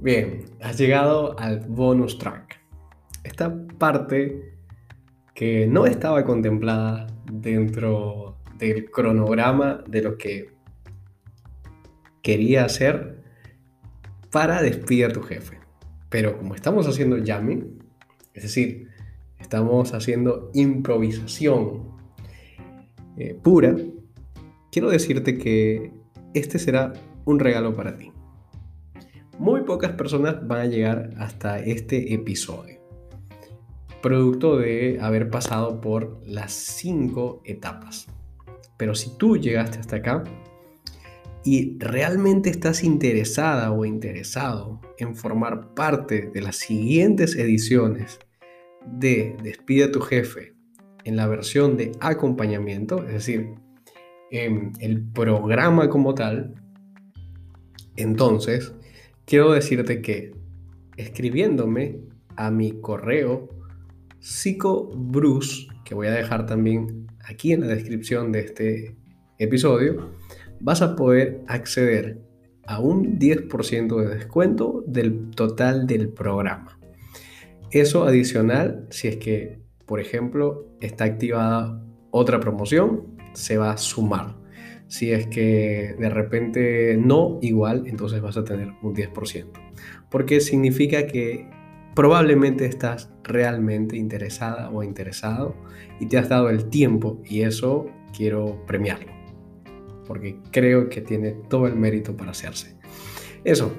Bien, has llegado al bonus track. Esta parte que no estaba contemplada dentro del cronograma de lo que quería hacer para despedir a tu jefe. Pero como estamos haciendo jamming, es decir, estamos haciendo improvisación eh, pura, quiero decirte que este será un regalo para ti. Muy pocas personas van a llegar hasta este episodio, producto de haber pasado por las cinco etapas. Pero si tú llegaste hasta acá y realmente estás interesada o interesado en formar parte de las siguientes ediciones de Despide a tu jefe en la versión de acompañamiento, es decir, en el programa como tal, entonces quiero decirte que escribiéndome a mi correo psicobruce, que voy a dejar también aquí en la descripción de este episodio, vas a poder acceder a un 10% de descuento del total del programa. Eso adicional, si es que, por ejemplo, está activada otra promoción, se va a sumar. Si es que de repente no, igual, entonces vas a tener un 10%. Porque significa que probablemente estás realmente interesada o interesado y te has dado el tiempo y eso quiero premiarlo. Porque creo que tiene todo el mérito para hacerse. Eso,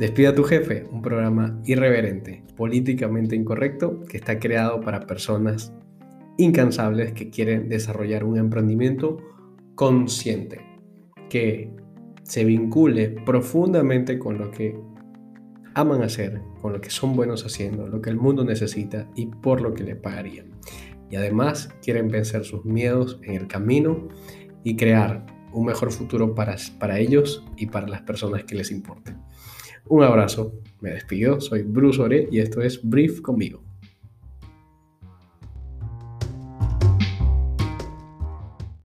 Despida a tu jefe, un programa irreverente, políticamente incorrecto, que está creado para personas incansables que quieren desarrollar un emprendimiento consciente, que se vincule profundamente con lo que aman hacer, con lo que son buenos haciendo, lo que el mundo necesita y por lo que le pagarían. Y además quieren vencer sus miedos en el camino y crear un mejor futuro para, para ellos y para las personas que les importen. Un abrazo, me despido, soy Bruce Ore y esto es Brief conmigo.